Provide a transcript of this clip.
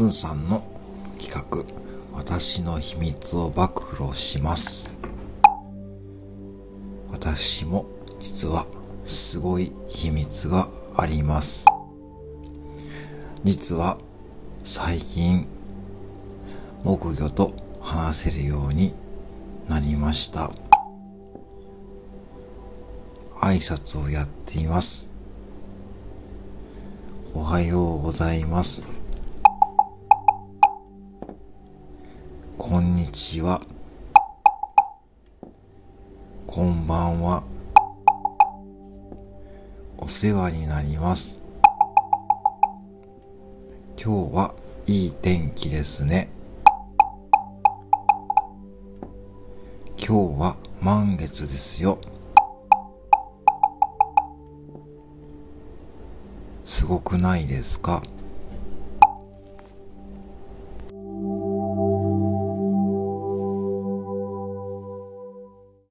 んさんの企画、私の秘密を暴露します。私も実はすごい秘密があります。実は最近木魚と話せるようになりました。挨拶をやっています。おはようございます。んちは。こんばんは。お世話になります。今日はいい天気ですね。今日は満月ですよ。すごくないですか？